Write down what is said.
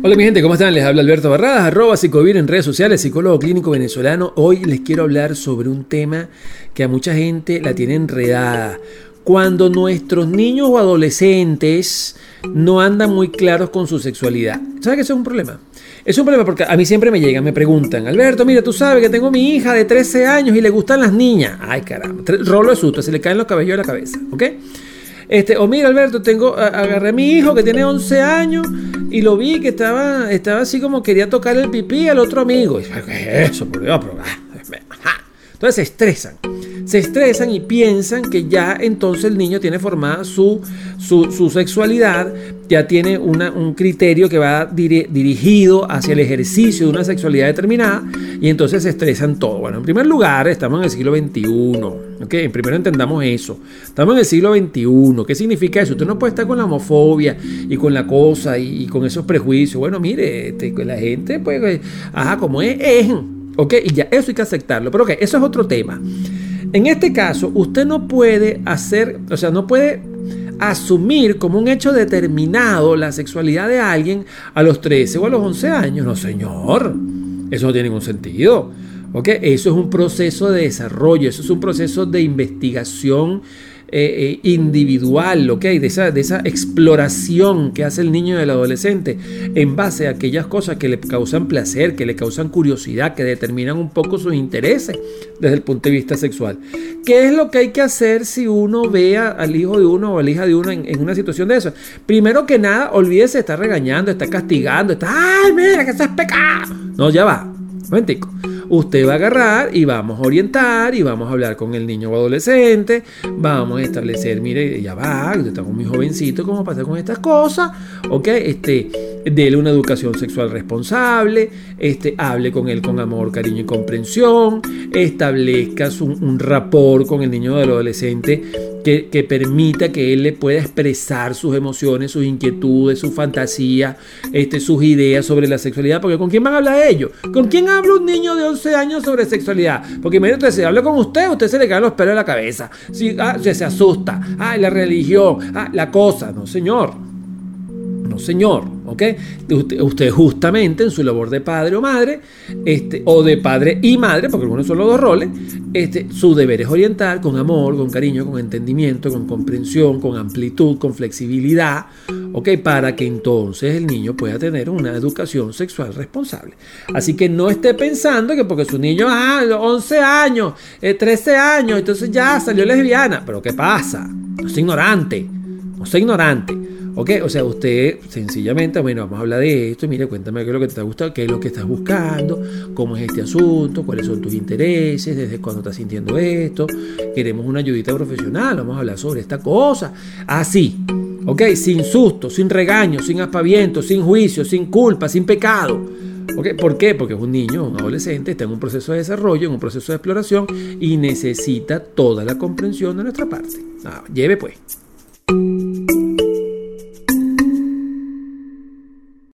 Hola mi gente, ¿cómo están? Les habla Alberto Barradas, arroba psicovir en redes sociales, psicólogo clínico venezolano. Hoy les quiero hablar sobre un tema que a mucha gente la tiene enredada. Cuando nuestros niños o adolescentes no andan muy claros con su sexualidad. ¿Sabes que eso es un problema? Es un problema porque a mí siempre me llegan, me preguntan, Alberto, mira, tú sabes que tengo mi hija de 13 años y le gustan las niñas. Ay, caramba, rolo de susto, se le caen los cabellos de la cabeza, ¿ok? Este, o mira, Alberto, tengo, agarré a mi hijo que tiene 11 años y lo vi que estaba, estaba así como quería tocar el pipí al otro amigo. ¿Qué es eso? Por Dios, ah, Entonces se estresan se estresan y piensan que ya entonces el niño tiene formada su, su, sexualidad, ya tiene un criterio que va dirigido hacia el ejercicio de una sexualidad determinada y entonces se estresan todo. Bueno, en primer lugar, estamos en el siglo XXI. ¿ok? Primero entendamos eso. Estamos en el siglo XXI. ¿Qué significa eso? Usted no puede estar con la homofobia y con la cosa y, con esos prejuicios. Bueno, mire, este, la gente, pues, ajá, como es, es. ¿Ok? Y ya, eso hay que aceptarlo. Pero ok, eso es otro tema. En este caso, usted no puede hacer, o sea, no puede asumir como un hecho determinado la sexualidad de alguien a los 13 o a los 11 años. No, señor. Eso no tiene ningún sentido. ¿ok? Eso es un proceso de desarrollo, eso es un proceso de investigación eh, eh, individual, ¿ok? De esa, de esa exploración que hace el niño y el adolescente en base a aquellas cosas que le causan placer, que le causan curiosidad, que determinan un poco sus intereses desde el punto de vista sexual. ¿Qué es lo que hay que hacer si uno ve al hijo de uno o a la hija de uno en, una situación de eso? Primero que nada, olvídese, está regañando, está castigando, está, ¡ay, mira que eso es pecado! No, ya va. Momentico usted va a agarrar y vamos a orientar y vamos a hablar con el niño o adolescente, vamos a establecer, mire, ya va, usted está muy jovencito, ¿cómo pasa con estas cosas? ¿Ok? Este, dele una educación sexual responsable, este, hable con él con amor, cariño y comprensión, establezca un, un rapport con el niño o el adolescente que, permita que él le pueda expresar sus emociones, sus inquietudes, su fantasía, este, sus ideas sobre la sexualidad. Porque ¿con quién van a hablar ellos? ¿Con quién habla un niño de 11 años sobre sexualidad? Porque imagínate, si habla con usted, usted se le caen los pelos de la cabeza. Ah, se asusta. Ah, la religión. Ah, la cosa. No, señor. Señor, ¿ok? Usted, justamente en su labor de padre o madre, este, o de padre y madre, porque algunos son los dos roles, este, su deber es orientar con amor, con cariño, con entendimiento, con comprensión, con amplitud, con flexibilidad, ¿ok? Para que entonces el niño pueda tener una educación sexual responsable. Así que no esté pensando que porque su niño, ah, 11 años, 13 eh, años, entonces ya salió lesbiana. Pero ¿qué pasa? Es ignorante, es ignorante. Ok, o sea, usted sencillamente, bueno, vamos a hablar de esto, mire, cuéntame qué es lo que te gusta, qué es lo que estás buscando, cómo es este asunto, cuáles son tus intereses, desde cuándo estás sintiendo esto, queremos una ayudita profesional, vamos a hablar sobre esta cosa, así, ok, sin susto, sin regaño, sin aspaviento, sin juicio, sin culpa, sin pecado. Okay, ¿Por qué? Porque es un niño, un adolescente, está en un proceso de desarrollo, en un proceso de exploración y necesita toda la comprensión de nuestra parte. Ah, lleve pues.